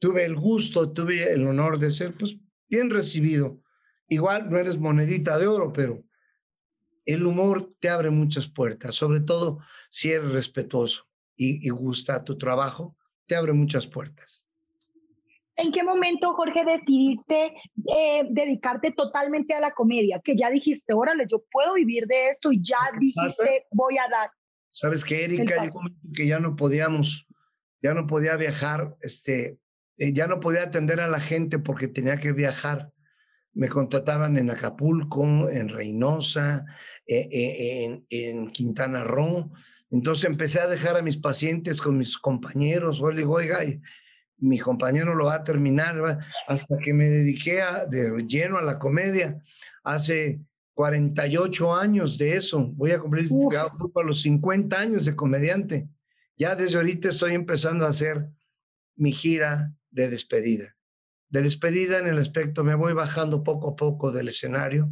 [SPEAKER 3] tuve el gusto, tuve el honor de ser pues, bien recibido. Igual no eres monedita de oro, pero el humor te abre muchas puertas, sobre todo si eres respetuoso y, y gusta tu trabajo, te abre muchas puertas.
[SPEAKER 2] ¿En qué momento, Jorge, decidiste eh, dedicarte totalmente a la comedia? Que ya dijiste, órale, yo puedo vivir de esto y ya dijiste, voy a dar.
[SPEAKER 3] Sabes que Erika llegó un momento que ya no podíamos, ya no podía viajar, este, eh, ya no podía atender a la gente porque tenía que viajar. Me contrataban en Acapulco, en Reynosa, eh, en, en, Quintana Roo. Entonces empecé a dejar a mis pacientes con mis compañeros. Oye, digo, oiga, mi compañero lo va a terminar, hasta que me dediqué a, de lleno a la comedia. Hace 48 años de eso, voy a cumplir a los 50 años de comediante. Ya desde ahorita estoy empezando a hacer mi gira de despedida. De despedida en el aspecto, me voy bajando poco a poco del escenario,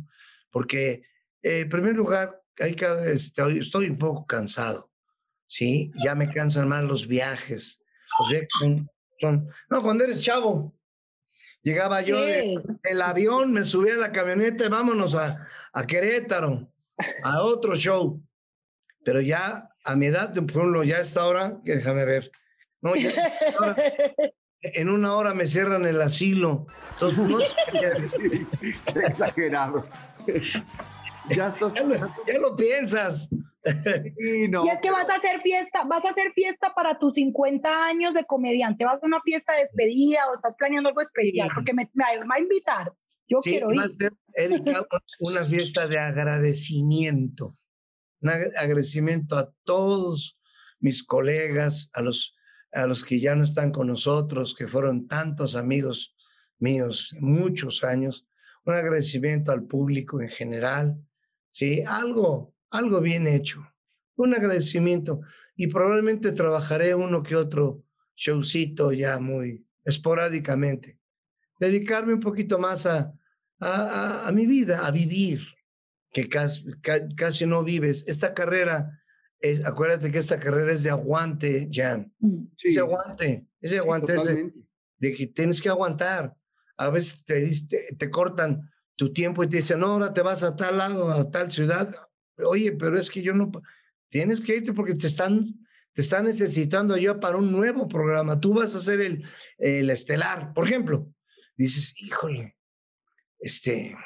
[SPEAKER 3] porque eh, en primer lugar, hay que, estoy, estoy un poco cansado, ¿sí? Ya me cansan más los viajes. Los viajes no, cuando eres chavo, llegaba yo del avión, me subía a la camioneta y vámonos a, a Querétaro, a otro show. Pero ya a mi edad, por ejemplo, ya esta hora, que déjame ver. No, <laughs> en una hora me cierran el asilo. Entonces, no, <laughs>
[SPEAKER 1] exagerado. <laughs>
[SPEAKER 3] Ya, ya, lo, piensas.
[SPEAKER 2] Y, es que vas a hacer fiesta, vas a hacer fiesta para tus 50 años de comediante, vas a una fiesta de despedida o estás planeando algo especial, porque me, va a invitar. Yo quiero ir.
[SPEAKER 3] Erika, una fiesta de agradecimiento, un agradecimiento a todos mis colegas, a los, a los que ya no están con nosotros, que fueron tantos amigos míos, muchos años, un agradecimiento al público en general, ¿sí? Algo, algo bien hecho, un agradecimiento y probablemente trabajaré uno que otro showcito ya muy esporádicamente. Dedicarme un poquito más a, a, mi vida, a vivir, que casi, casi no vives. Esta carrera, es, acuérdate que esta carrera es de aguante, Jan. Mm. Sí. Ese aguante, ese aguante es de, de, que tienes que aguantar. A veces te, te, te cortan tu tiempo y te dicen, no, ahora te vas a tal lado, a tal ciudad. Oye, pero es que yo no, tienes que irte porque te están, te están necesitando yo para un nuevo programa. Tú vas a ser el, el estelar, por ejemplo. Dices, híjole, este,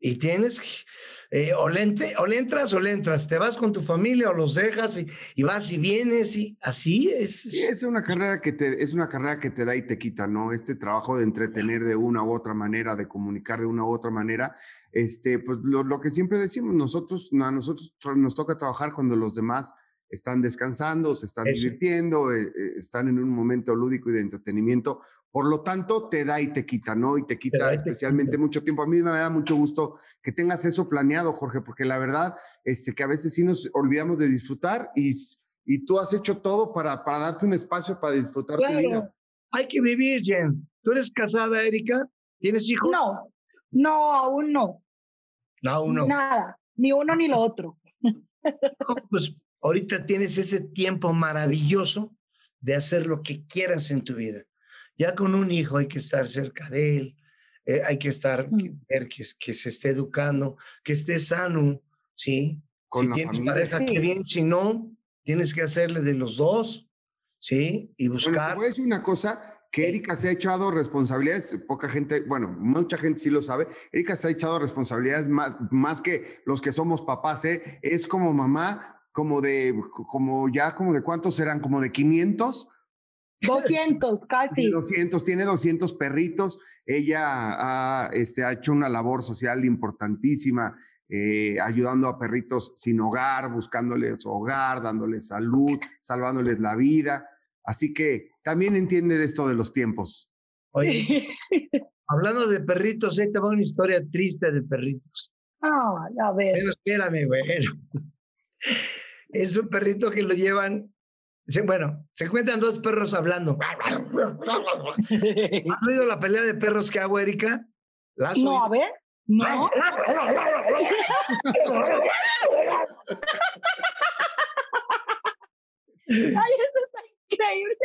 [SPEAKER 3] y tienes, eh, o, le entras o le entras, te vas con tu familia o los dejas y, vas y vienes y así es.
[SPEAKER 1] es una carrera que te es una carrera que te da y te quita, ¿no? Este trabajo de entretener de una u otra manera, de comunicar de una u otra manera, este, pues lo, lo que siempre decimos nosotros, a nosotros nos toca trabajar cuando los demás están descansando, se están divirtiendo, eh, eh, están en un momento lúdico y de entretenimiento. Por lo tanto, te da y te quita, ¿no? Y te quita especialmente mucho tiempo. A mí me da mucho gusto que tengas eso planeado, Jorge, porque la verdad es este, que a veces sí nos olvidamos de disfrutar y, y tú has hecho todo para, para darte un espacio para disfrutar tu vida.
[SPEAKER 3] Hay que vivir, Jen. ¿Tú eres casada, Erika? ¿Tienes hijos?
[SPEAKER 2] No, no, aún no.
[SPEAKER 3] No, aún no.
[SPEAKER 2] Nada, ni uno ni lo otro.
[SPEAKER 3] pues Ahorita tienes ese tiempo maravilloso de hacer lo que quieras en tu vida. Ya con un hijo hay que estar cerca de él, eh, hay que estar, mm. ver que, que, se esté educando, que esté sano, ¿sí? Con si tienes pareja, qué bien, si no, tienes que hacerle de los dos, ¿sí? Y buscar.
[SPEAKER 1] Bueno, te una cosa, que Erika se ha echado responsabilidades, poca gente, bueno, mucha gente sí lo sabe, Erika se ha echado responsabilidades más, más que los que somos papás, ¿eh? Es como mamá, como de, como ya, como de cuántos eran, como de 500.
[SPEAKER 2] 200, <laughs> casi.
[SPEAKER 1] 200, tiene 200 perritos. Ella ha, este, ha hecho una labor social importantísima, eh, ayudando a perritos sin hogar, buscándoles hogar, dándoles salud, salvándoles la vida. Así que también entiende de esto de los tiempos.
[SPEAKER 3] Oye, <laughs> hablando de perritos, ahí te va una historia triste de perritos.
[SPEAKER 2] Ah, a ver.
[SPEAKER 3] Pero espérame, bueno es un perrito que lo llevan. Bueno, se encuentran dos perros hablando. ¿Has oído la pelea de perros que hago, Erika?
[SPEAKER 2] no, a ver. No. Ay, eso está increíble.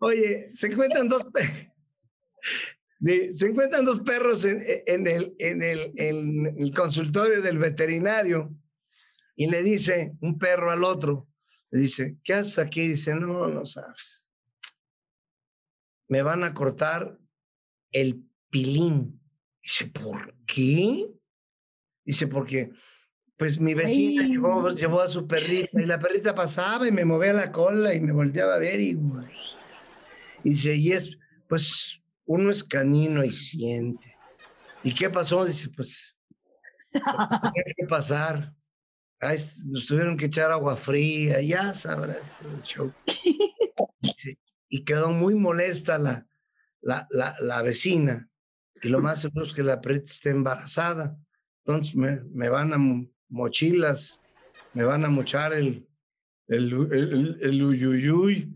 [SPEAKER 3] Oye, se encuentran dos sí, se encuentran dos perros en, en, el, en, el, en el consultorio del veterinario y le dice un perro al otro, le dice, ¿qué haces aquí? Dice, no, no sabes. Me van a cortar el pilín. Dice, ¿por qué? Dice, porque pues mi vecina llevó, llevó, a su perrita y la perrita pasaba y me movía la cola y me volteaba a ver y, y dice, y es, pues uno es canino y siente. ¿Y qué pasó? Dice, pues, <laughs> ¿qué que pasar? Nos tuvieron que echar agua fría, ya sabrás el show. <laughs> y quedó muy molesta la, la, la, la, vecina. Y lo más seguro es que la perrita esté embarazada. Entonces me, me, van a mochilas, me van a mochar el, el, el, el, uyuyuy.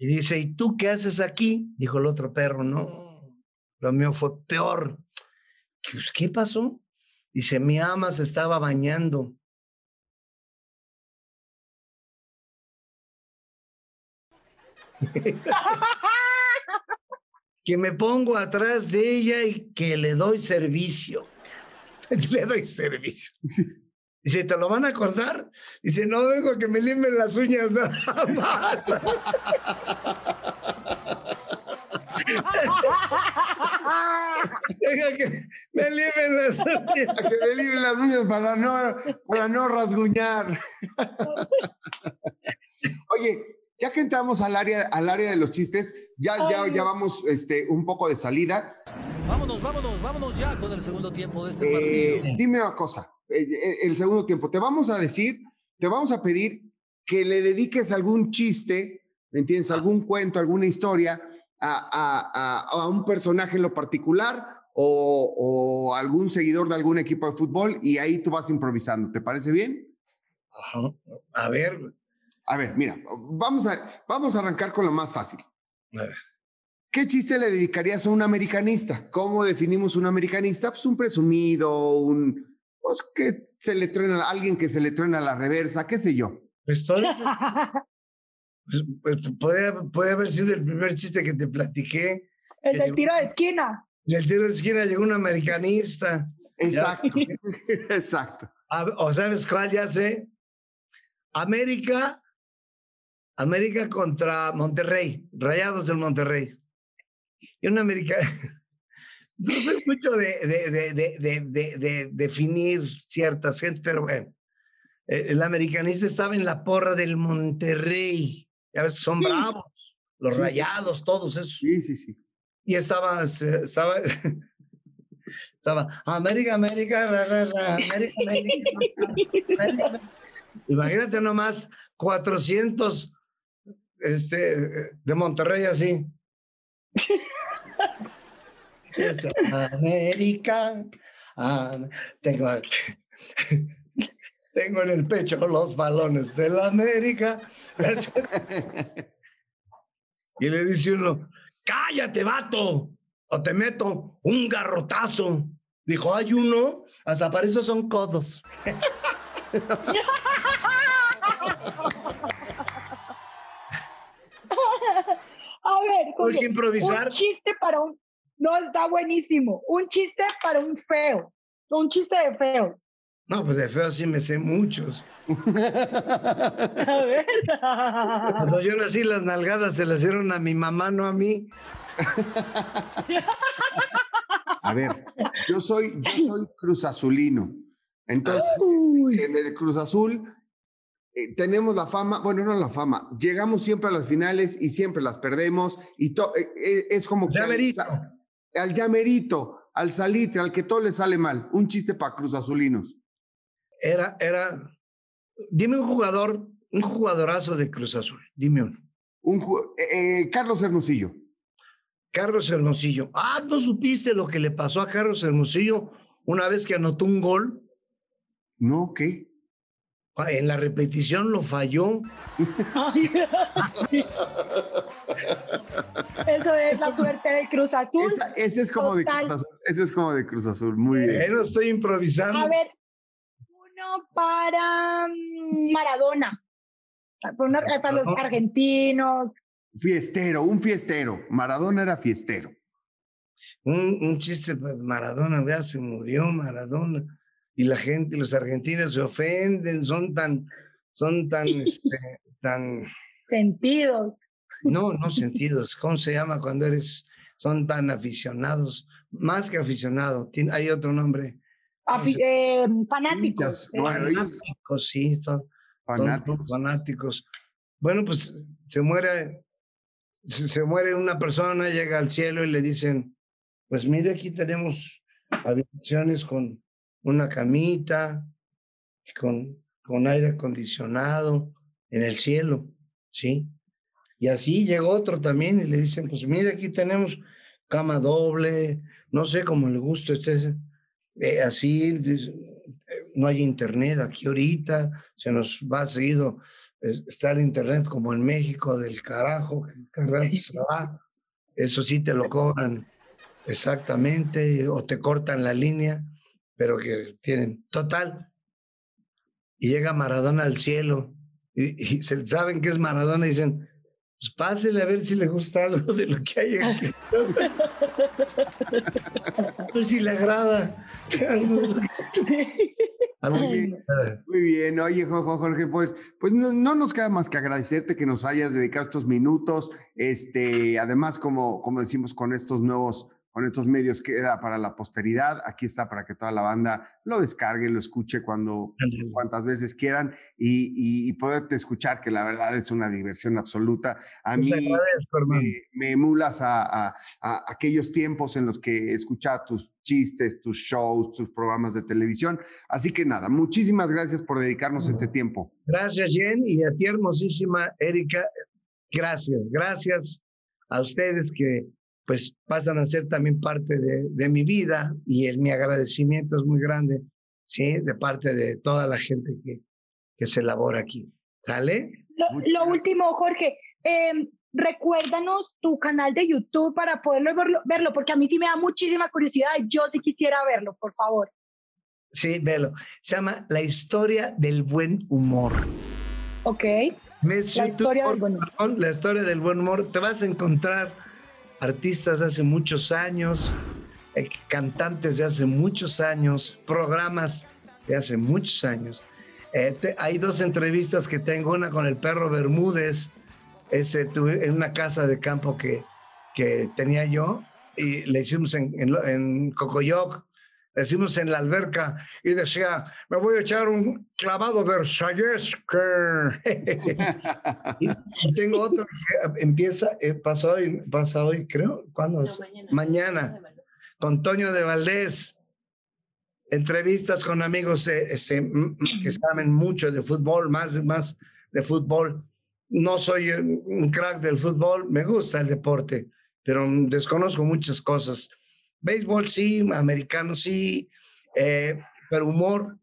[SPEAKER 3] Y dice, ¿y tú qué haces aquí? Dijo el otro perro, no, lo mío fue peor. ¿Qué pasó? Dice, mi ama se estaba bañando. <laughs> que me pongo atrás de ella y que le doy servicio. <laughs> le doy servicio. Dice, ¿te lo van a acordar? Dice, no vengo a que me limen las uñas nada más. <laughs> Deja que me limen las uñas.
[SPEAKER 1] Que me limen las uñas para no, para no rasguñar. Oye, ya que entramos al área, al área de los chistes, ya, ya, ya vamos este, un poco de salida.
[SPEAKER 4] Vámonos, vámonos, vámonos ya con el segundo tiempo de este
[SPEAKER 1] eh, partido. Dime una cosa, eh, eh, el segundo tiempo, te vamos a decir, te vamos a pedir que le dediques algún chiste, ¿entiendes? Algún cuento, alguna historia a, a, a, un personaje en lo particular o, o, algún seguidor de algún equipo de fútbol y ahí tú vas improvisando. ¿Te parece bien?
[SPEAKER 3] A ver.
[SPEAKER 1] A ver, mira, vamos a, vamos a arrancar con lo más fácil. ¿Qué chiste le dedicarías a un americanista? ¿Cómo definimos un americanista? Pues un presumido, un... Pues que se le truena, alguien que se le truena la reversa, qué sé yo.
[SPEAKER 3] Pues todo <laughs> pues, puede, puede, haber sido el primer chiste que te platiqué.
[SPEAKER 2] El del tiro de esquina.
[SPEAKER 3] El tiro de esquina llegó un americanista.
[SPEAKER 1] Exacto, <laughs> exacto.
[SPEAKER 3] o sabes cuál ya sé. América, América contra Monterrey, Rayados del Monterrey. Y un americano, <laughs> no soy mucho de, de, de, de, de, de definir ciertas gentes, pero bueno, eh, el americanista estaba en la porra del Monterrey. Ya ves, son bravos, los
[SPEAKER 1] Sí.
[SPEAKER 3] rayados, todos esos.
[SPEAKER 1] Sí, sí, sí.
[SPEAKER 3] Y estaba, estaba, estaba, América, América, ra, ra, ra, América, América, América, América". Imagínate nomás 400 este, de Monterrey así. Es América, am- tengo, tengo en el pecho los balones de la América. Y le dice uno, cállate, vato, o te meto un garrotazo. Dijo, hay uno, hasta para eso son codos.
[SPEAKER 2] A ver, Jorge,
[SPEAKER 3] improvisar.
[SPEAKER 2] un chiste para un... No, está buenísimo. Un chiste para un feo. Un chiste de feo.
[SPEAKER 3] No, pues de feo sí me sé muchos. <laughs>
[SPEAKER 2] A ver.
[SPEAKER 3] Cuando yo nací, las nalgadas se las dieron a mi mamá, no a mí.
[SPEAKER 1] A ver, yo soy, yo soy Cruz Azulino. Entonces,
[SPEAKER 2] Uy.
[SPEAKER 1] en el Cruz Azul eh, tenemos la fama, bueno, no la fama, llegamos siempre a las finales y siempre las perdemos y to- eh, eh, es como que al, al llamerito, al salitre, al que todo le sale mal. Un chiste para Cruz Azulinos.
[SPEAKER 3] Era, era. Dime un jugador, un jugadorazo de Cruz Azul. Dime uno.
[SPEAKER 1] Un, ju- eh, eh, Carlos Hermosillo.
[SPEAKER 3] Carlos Hermosillo. Ah, ¿no supiste lo que le pasó a Carlos Hermosillo una vez que anotó un gol?
[SPEAKER 1] No, ¿qué?
[SPEAKER 3] Ah, En la repetición lo falló. <laughs> <laughs>
[SPEAKER 2] Eso es la suerte de Cruz Azul.
[SPEAKER 1] Esa- ese es como de. Cruz Azul. Ese es como de Cruz Azul. Muy bien.
[SPEAKER 3] Bueno, estoy improvisando.
[SPEAKER 2] A ver, para mm, Maradona. Para, una- eh, para los
[SPEAKER 3] Maradona.
[SPEAKER 2] argentinos.
[SPEAKER 1] Fiestero, un fiestero. Maradona era fiestero.
[SPEAKER 3] Un, un chiste, pues, Maradona, vea, se murió Maradona. Y la gente, los argentinos se ofenden, son tan, son tan, <laughs> este, tan,
[SPEAKER 2] Sentidos.
[SPEAKER 3] no, no sentidos. ¿Cómo se llama cuando eres, son tan aficionados? Más que aficionado, tiene- hay otro nombre.
[SPEAKER 2] Afi- eh, fanáticos.
[SPEAKER 1] Ellos-
[SPEAKER 3] Fanáticos, sí, son, son
[SPEAKER 1] Fanáticos.
[SPEAKER 3] fanáticos. Bueno, pues se muere, se, se muere una persona, llega al cielo y le dicen, pues mire, aquí tenemos habitaciones con una camita, con, con aire acondicionado en el cielo, ¿sí? Y así llegó otro también y le dicen, pues mire, aquí tenemos cama doble, no sé cómo le gusta a usted, eh, así, no hay internet aquí ahorita, se nos va seguido, es- está el internet como en México del carajo, se va, eso sí te lo cobran exactamente, o te cortan la línea, pero que tienen, total. Y llega Maradona al cielo, y, y se- saben que es Maradona y dicen, pues pásele a ver si le gusta algo de lo que hay aquí. A ver si le agrada. Algo
[SPEAKER 1] Muy bien. Muy bien, oye Jo- Jorge, pues, pues no, no nos queda más que agradecerte que nos hayas dedicado estos minutos. Este, además, como, como decimos, con estos nuevos, con estos medios queda para la posteridad. Aquí está para que toda la banda lo descargue, lo escuche cuando, cuantas veces quieran y, y, y poderte escuchar, que la verdad es una diversión absoluta. A
[SPEAKER 3] Les
[SPEAKER 1] mí me, me emulas a, a- a aquellos tiempos en los que escuchaba tus chistes, tus shows, tus programas de televisión. Así que nada, muchísimas gracias por dedicarnos este tiempo.
[SPEAKER 3] Gracias, Jen, y a ti, hermosísima Erika. Gracias, gracias a ustedes que pues pasan a ser también parte de, de mi vida y el, mi agradecimiento es muy grande, ¿sí? De parte de toda la gente que, que se elabora aquí. ¿Sale?
[SPEAKER 2] Lo, lo último, Jorge, eh, recuérdanos tu canal de YouTube para poderlo verlo, verlo, porque a mí sí me da muchísima curiosidad yo sí quisiera verlo, por favor.
[SPEAKER 3] Sí, velo. Se llama La historia del buen humor.
[SPEAKER 2] Ok.
[SPEAKER 3] Mes
[SPEAKER 2] La historia del buen humor.
[SPEAKER 3] La historia del buen humor. Te vas a encontrar artistas de hace muchos años, eh, cantantes de hace muchos años, programas de hace muchos años. Eh, hay dos entrevistas que tengo, una con el perro Bermúdez, ese, tuve en una casa de campo que, que tenía yo y le hicimos en, en, en Cocoyoc, le hicimos en la alberca y decía, me voy a echar un clavado versallesque. <laughs> y tengo otro que empieza, eh, pasa hoy, pasa hoy, creo, ¿cuándo?
[SPEAKER 5] No, mañana.
[SPEAKER 3] mañana, con Toño de Valdés. Entrevistas con amigos eh, se- m- m- que saben mucho de fútbol, más, más de fútbol. No soy eh, un crack del fútbol, me gusta el deporte, pero mm, desconozco muchas cosas. Béisbol sí, americano sí, eh, pero humor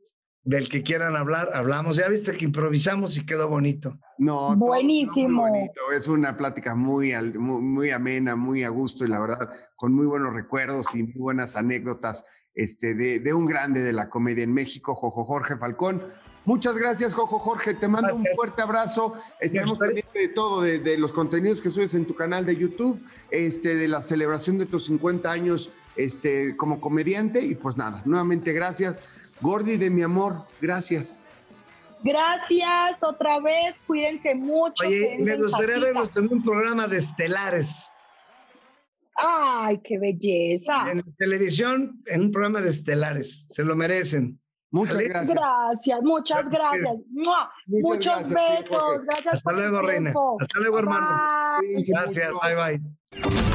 [SPEAKER 3] del que quieran hablar, hablamos. Ya viste que improvisamos y quedó bonito.
[SPEAKER 1] No, todo- todo
[SPEAKER 2] Buenísimo.
[SPEAKER 1] bonito. Es una plática muy, muy, muy amena, muy a gusto y la verdad, con muy buenos recuerdos y muy buenas anécdotas este, de, de un grande de la comedia en México, Jojo Jorge Falcón. Muchas gracias, Jojo Jorge. Te mando un fuerte abrazo. Estaremos pendientes de todo, de, de los contenidos que subes en tu canal de YouTube, este, de la celebración de tus 50 años este, como comediante. Y pues nada, nuevamente gracias. Gordy de mi amor, gracias.
[SPEAKER 2] Gracias otra vez, cuídense mucho.
[SPEAKER 3] Oye, me gustaría verlos en un programa de estelares.
[SPEAKER 2] Ay, qué belleza.
[SPEAKER 3] En televisión, en un programa de estelares. Se lo merecen.
[SPEAKER 1] Muchas
[SPEAKER 3] Vale.
[SPEAKER 1] gracias.
[SPEAKER 2] Gracias, muchas
[SPEAKER 3] Gracias.
[SPEAKER 1] Muchas
[SPEAKER 2] Muchos
[SPEAKER 1] gracias,
[SPEAKER 2] besos.
[SPEAKER 1] Jorge.
[SPEAKER 2] Gracias
[SPEAKER 3] Hasta
[SPEAKER 2] por
[SPEAKER 3] luego, reina. Hasta luego, hermano.
[SPEAKER 2] Bye.
[SPEAKER 3] Gracias.
[SPEAKER 1] mucho.
[SPEAKER 3] Bye, bye.